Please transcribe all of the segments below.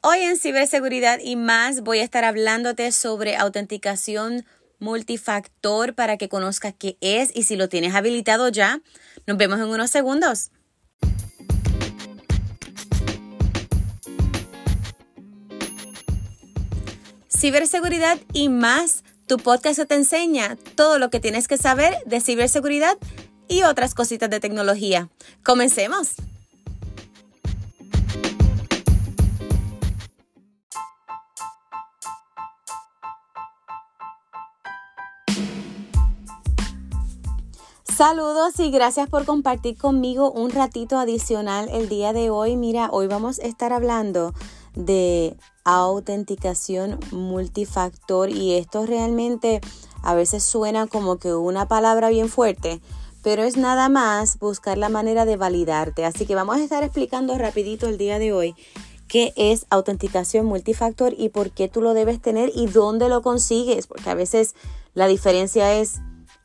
Hoy en ciberseguridad y más voy a estar hablándote sobre autenticación multifactor para que conozcas qué es y si lo tienes habilitado ya. Nos vemos en unos segundos. Ciberseguridad y más, tu podcast te enseña todo lo que tienes que saber de ciberseguridad y otras cositas de tecnología. Comencemos. Saludos y gracias por compartir conmigo un ratito adicional el día de hoy. Mira, hoy vamos a estar hablando de autenticación multifactor y esto realmente a veces suena como que una palabra bien fuerte, pero es nada más buscar la manera de validarte. Así que vamos a estar explicando rapidito el día de hoy qué es autenticación multifactor y por qué tú lo debes tener y dónde lo consigues, porque a veces la diferencia es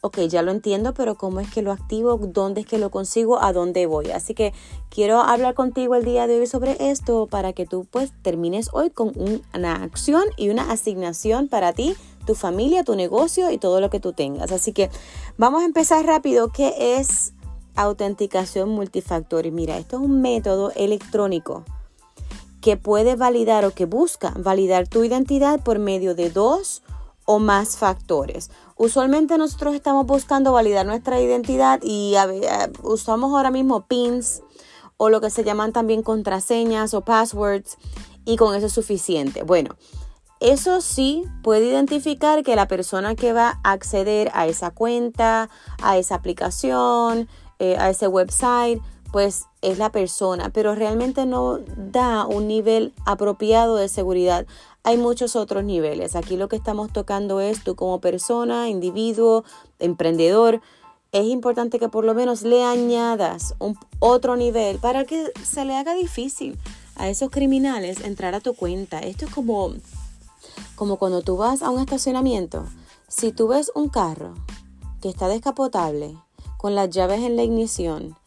ok, ya lo entiendo, pero ¿cómo es que lo activo? ¿Dónde es que lo consigo? ¿A dónde voy? Así que quiero hablar contigo el día de hoy sobre esto para que tú pues termines hoy con una acción y una asignación para ti, tu familia, tu negocio y todo lo que tú tengas. Así que vamos a empezar rápido. ¿Qué es autenticación multifactor? Y mira, esto es un método electrónico que puede validar o que busca validar tu identidad por medio de dos o más factores. Usualmente nosotros estamos buscando validar nuestra identidad y usamos ahora mismo pins o lo que se llaman también contraseñas o passwords y con eso es suficiente. Bueno, eso sí puede identificar que la persona que va a acceder a esa cuenta, a esa aplicación, eh, a ese website, pues es la persona, pero realmente no da un nivel apropiado de seguridad hay muchos otros niveles. Aquí lo que estamos tocando es tú como persona, individuo, emprendedor. Es importante que por lo menos le añadas un otro nivel para que se le haga difícil a esos criminales entrar a tu cuenta. Esto es como, como cuando tú vas a un estacionamiento. Si tú ves un carro que está descapotable, con las llaves en la ignición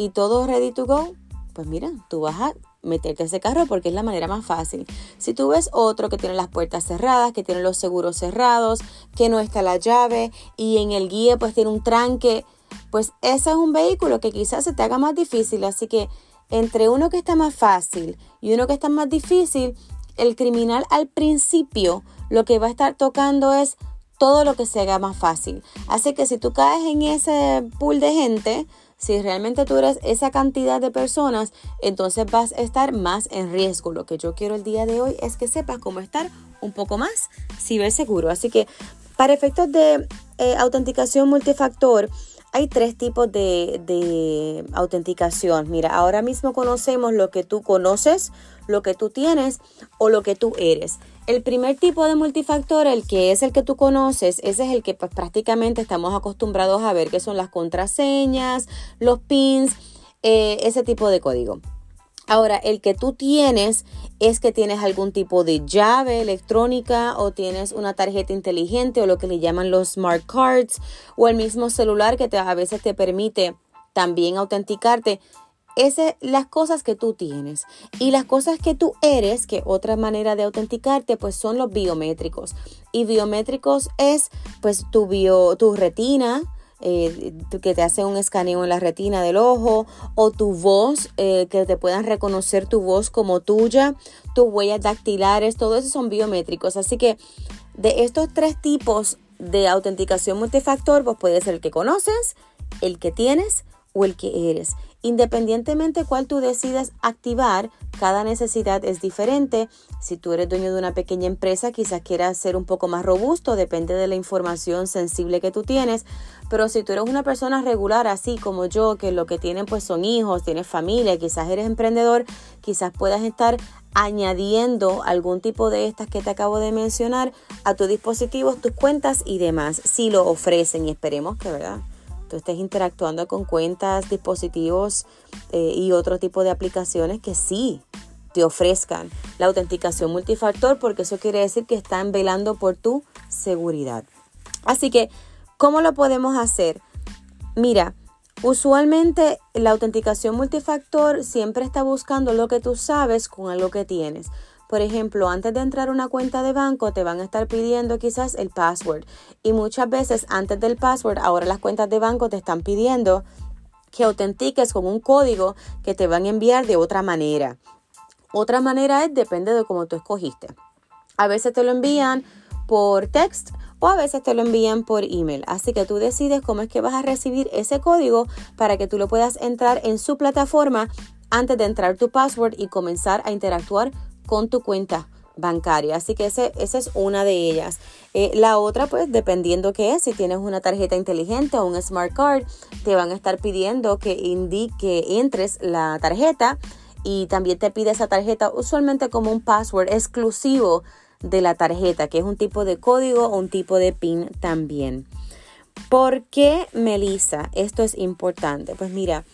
y todo ready to go, pues mira, tú vas a meterte a ese carro porque es la manera más fácil. Si tú ves otro que tiene las puertas cerradas, que tiene los seguros cerrados, que no está la llave y en el guía pues tiene un tranque, pues ese es un vehículo que quizás se te haga más difícil. Así que entre uno que está más fácil y uno que está más difícil, el criminal al principio lo que va a estar tocando es todo lo que se haga más fácil. Así que si tú caes en ese pool de gente, si realmente tú eres esa cantidad de personas, entonces vas a estar más en riesgo. Lo que yo quiero el día de hoy es que sepas cómo estar un poco más ciberseguro. Así que para efectos de eh, autenticación multifactor, hay tres tipos de, de, autenticación. Mira, ahora mismo conocemos lo que tú conoces, lo que tú tienes o lo que tú eres. El primer tipo de multifactor, el que es el que tú conoces, ese es el que pues, prácticamente estamos acostumbrados a ver, que son las contraseñas, los pins, eh, ese tipo de código. Ahora, el que tú tienes es que tienes algún tipo de llave electrónica o tienes una tarjeta inteligente o lo que le llaman los smart cards o el mismo celular que te, a veces te permite también autenticarte es las cosas que tú tienes y las cosas que tú eres, que otra manera de autenticarte, pues son los biométricos. Y biométricos es pues tu bio, tu retina, eh, que te hace un escaneo en la retina del ojo, o tu voz, eh, que te puedan reconocer tu voz como tuya, tus huellas dactilares, todo eso son biométricos. Así que de estos tres tipos de autenticación multifactor, pues puede ser el que conoces, el que tienes o el que eres. Independientemente cuál tú decidas activar, cada necesidad es diferente. Si tú eres dueño de una pequeña empresa, quizás quieras ser un poco más robusto, depende de la información sensible que tú tienes. Pero si tú eres una persona regular, así como yo, que lo que tienen pues son hijos, tienes familia, quizás eres emprendedor, quizás puedas estar añadiendo algún tipo de estas que te acabo de mencionar a tus dispositivos, tus cuentas y demás, si lo ofrecen y esperemos que, ¿verdad? Tú estés interactuando con cuentas, dispositivos eh, y otro tipo de aplicaciones que sí te ofrezcan la autenticación multifactor porque eso quiere decir que están velando por tu seguridad. Así que, ¿cómo lo podemos hacer? Mira, usualmente la autenticación multifactor siempre está buscando lo que tú sabes con algo que tienes. Por ejemplo, antes de entrar a una cuenta de banco te van a estar pidiendo quizás el password y muchas veces antes del password ahora las cuentas de banco te están pidiendo que autentiques con un código que te van a enviar de otra manera. Otra manera es depende de cómo tú escogiste. A veces te lo envían por text o a veces te lo envían por email. Así que tú decides cómo es que vas a recibir ese código para que tú lo puedas entrar en su plataforma antes de entrar tu password y comenzar a interactuar con tu cuenta bancaria. Así que ese, esa es una de ellas. Eh, la otra, pues, dependiendo qué es, si tienes una tarjeta inteligente o un smart card, te van a estar pidiendo que indique, entres la tarjeta y también te pide esa tarjeta usualmente como un password exclusivo de la tarjeta, que es un tipo de código o un tipo de PIN también. ¿Por qué, Melissa? Esto es importante. Pues mira,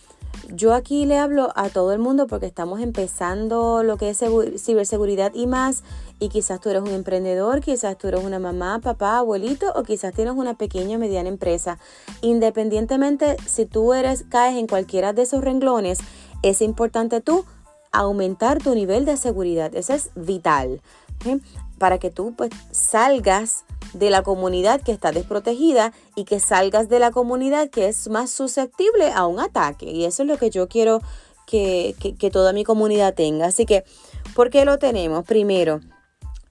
yo aquí le hablo a todo el mundo porque estamos empezando lo que es ciberseguridad y más. Y quizás tú eres un emprendedor, quizás tú eres una mamá, papá, abuelito o quizás tienes una pequeña o mediana empresa. Independientemente si tú eres, caes en cualquiera de esos renglones, es importante tú aumentar tu nivel de seguridad. Eso es vital. Para que tú pues salgas de la comunidad que está desprotegida y que salgas de la comunidad que es más susceptible a un ataque. Y eso es lo que yo quiero que, toda mi comunidad tenga. Así que, ¿por qué lo tenemos? Primero,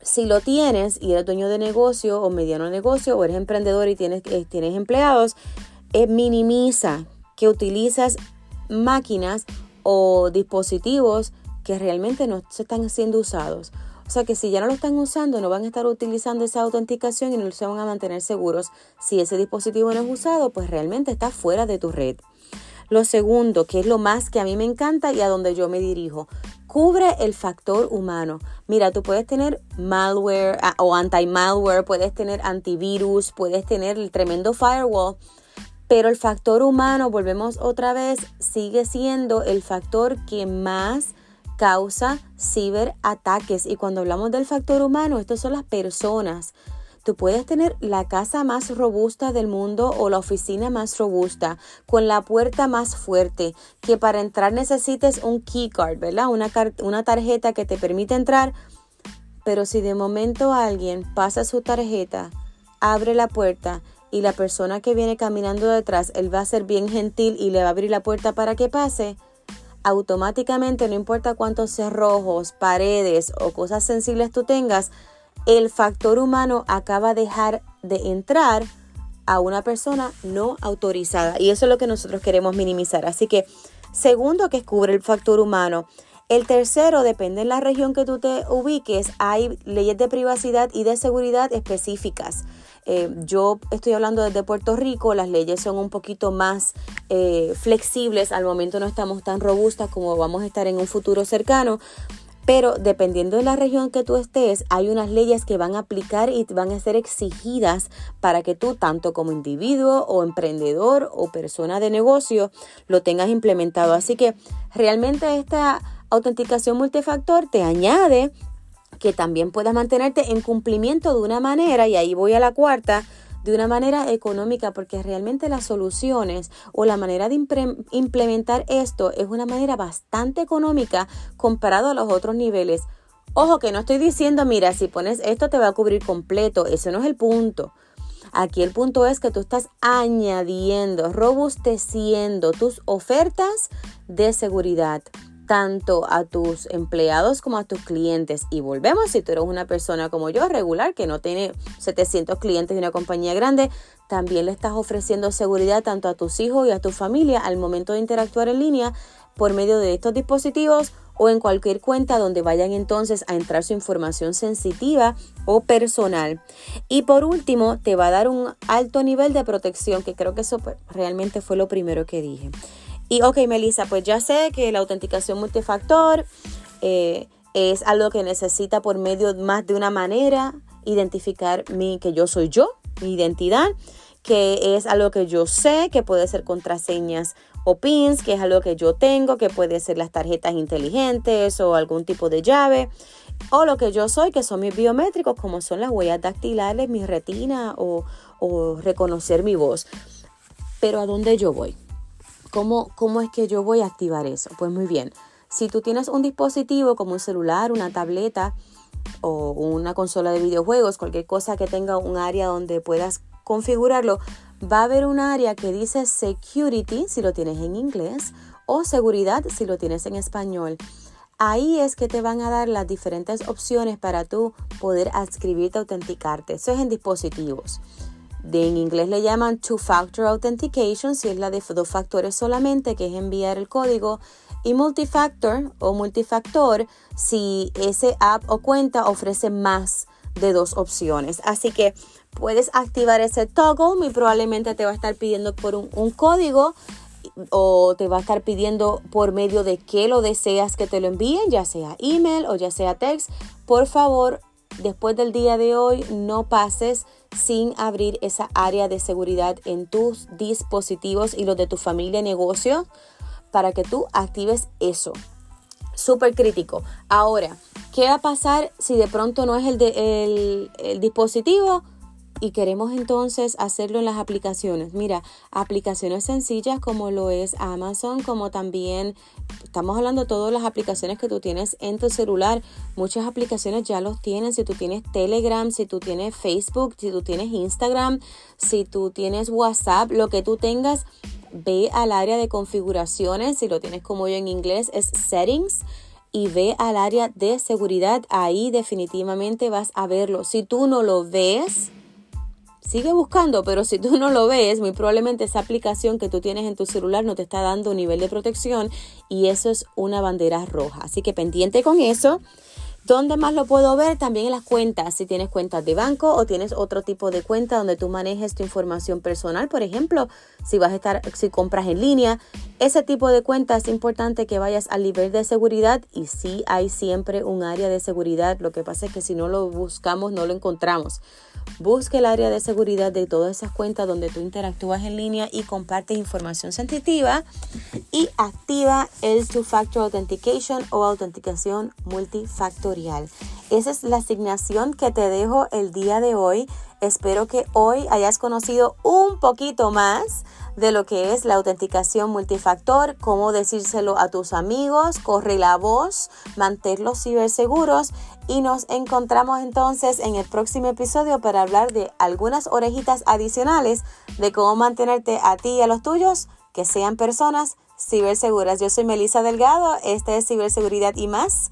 si lo tienes y eres dueño de negocio o mediano negocio o eres emprendedor y tienes, eh, tienes empleados, eh, minimiza que utilizas máquinas o dispositivos que realmente no se están siendo usados. O sea que si ya no lo están usando, no van a estar utilizando esa autenticación y no se van a mantener seguros. Si ese dispositivo no es usado, pues realmente está fuera de tu red. Lo segundo, que es lo más que a mí me encanta y a donde yo me dirijo, cubre el factor humano. Mira, tú puedes tener malware ah, o anti-malware, puedes tener antivirus, puedes tener el tremendo firewall, pero el factor humano, volvemos otra vez, sigue siendo el factor que más causa ciberataques. Y cuando hablamos del factor humano, estos son las personas. Tú puedes tener la casa más robusta del mundo o la oficina más robusta, con la puerta más fuerte, que para entrar necesites un keycard, ¿verdad? Una, una tarjeta que te permite entrar. Pero si de momento alguien pasa su tarjeta, abre la puerta y la persona que viene caminando detrás, él va a ser bien gentil y le va a abrir la puerta para que pase, automáticamente, no importa cuántos cerrojos, paredes o cosas sensibles tú tengas, el factor humano acaba de dejar de entrar a una persona no autorizada. Y eso es lo que nosotros queremos minimizar. Así que, segundo, que cubre el factor humano. El tercero, depende de la región que tú te ubiques, hay leyes de privacidad y de seguridad específicas. Eh, yo estoy hablando desde Puerto Rico, las leyes son un poquito más eh, flexibles, al momento no estamos tan robustas como vamos a estar en un futuro cercano, pero dependiendo de la región que tú estés, hay unas leyes que van a aplicar y van a ser exigidas para que tú, tanto como individuo o emprendedor o persona de negocio, lo tengas implementado. Así que realmente esta autenticación multifactor te añade que también puedas mantenerte en cumplimiento de una manera, y ahí voy a la cuarta, de una manera económica, porque realmente las soluciones o la manera de implementar esto es una manera bastante económica comparado a los otros niveles. Ojo que no estoy diciendo, mira, si pones esto te va a cubrir completo, eso no es el punto. Aquí el punto es que tú estás añadiendo, robusteciendo tus ofertas de seguridad tanto a tus empleados como a tus clientes. Y volvemos, si tú eres una persona como yo, regular, que no tiene 700 clientes de una compañía grande, también le estás ofreciendo seguridad tanto a tus hijos y a tu familia al momento de interactuar en línea por medio de estos dispositivos o en cualquier cuenta donde vayan entonces a entrar su información sensitiva o personal. Y por último, te va a dar un alto nivel de protección, que creo que eso pues, realmente fue lo primero que dije. Y ok, Melissa, pues ya sé que la autenticación multifactor eh, es algo que necesita por medio más de una manera identificar mi, que yo soy yo, mi identidad, que es algo que yo sé, que puede ser contraseñas o pins, que es algo que yo tengo, que puede ser las tarjetas inteligentes o algún tipo de llave, o lo que yo soy, que son mis biométricos, como son las huellas dactilares, mi retina o, o reconocer mi voz. Pero ¿a dónde yo voy? ¿Cómo, es que yo voy a activar eso? Pues muy bien, si tú tienes un dispositivo como un celular, una tableta o una consola de videojuegos, cualquier cosa que tenga un área donde puedas configurarlo, va a haber un área que dice security si lo tienes en inglés o seguridad si lo tienes en español. Ahí es que te van a dar las diferentes opciones para tú poder adscribirte, autenticarte. Eso es en dispositivos. De, en inglés le llaman Two-Factor Authentication, si es la de dos factores solamente, que es enviar el código. Y multifactor o multifactor, si ese app o cuenta ofrece más de dos opciones. Así que puedes activar ese toggle, muy probablemente te va a estar pidiendo por un, un código o te va a estar pidiendo por medio de qué lo deseas que te lo envíen, ya sea email o ya sea text. Por favor, después del día de hoy no pases sin abrir esa área de seguridad en tus dispositivos y los de tu familia y negocio para que tú actives eso. Súper crítico. Ahora, ¿qué va a pasar si de pronto no es el, de, el dispositivo? Y queremos entonces hacerlo en las aplicaciones. Mira, aplicaciones sencillas como lo es Amazon, como también estamos hablando de todas las aplicaciones que tú tienes en tu celular. Muchas aplicaciones ya los tienen. Si tú tienes Telegram, si tú tienes Facebook, si tú tienes Instagram, si tú tienes WhatsApp, lo que tú tengas, ve al área de configuraciones. Si lo tienes como yo en inglés, es settings y ve al área de seguridad. Ahí definitivamente vas a verlo. Si tú no lo ves, Sigue buscando, pero si tú no lo ves, muy probablemente esa aplicación que tú tienes en tu celular no te está dando nivel de protección y eso es una bandera roja. Así que pendiente con eso. ¿Dónde más lo puedo ver? También en las cuentas. Si tienes cuentas de banco o tienes otro tipo de cuenta donde tú manejes tu información personal, por ejemplo, si vas a estar, si compras en línea, ese tipo de cuenta es importante que vayas al nivel de seguridad y sí hay siempre un área de seguridad. Lo que pasa es que si no lo buscamos, no lo encontramos. Busque el área de seguridad de todas esas cuentas donde tú interactúas en línea y compartes información sensitiva y activa el Two-Factor Authentication o autenticación multifactorial. Esa es la asignación que te dejo el día de hoy. Espero que hoy hayas conocido un poquito más de lo que es la autenticación multifactor, cómo decírselo a tus amigos, corre la voz, manténlos ciberseguros y nos encontramos entonces en el próximo episodio para hablar de algunas orejitas adicionales de cómo mantenerte a ti y a los tuyos que sean personas ciberseguras. Yo soy Melissa Delgado, esta es Ciberseguridad y más.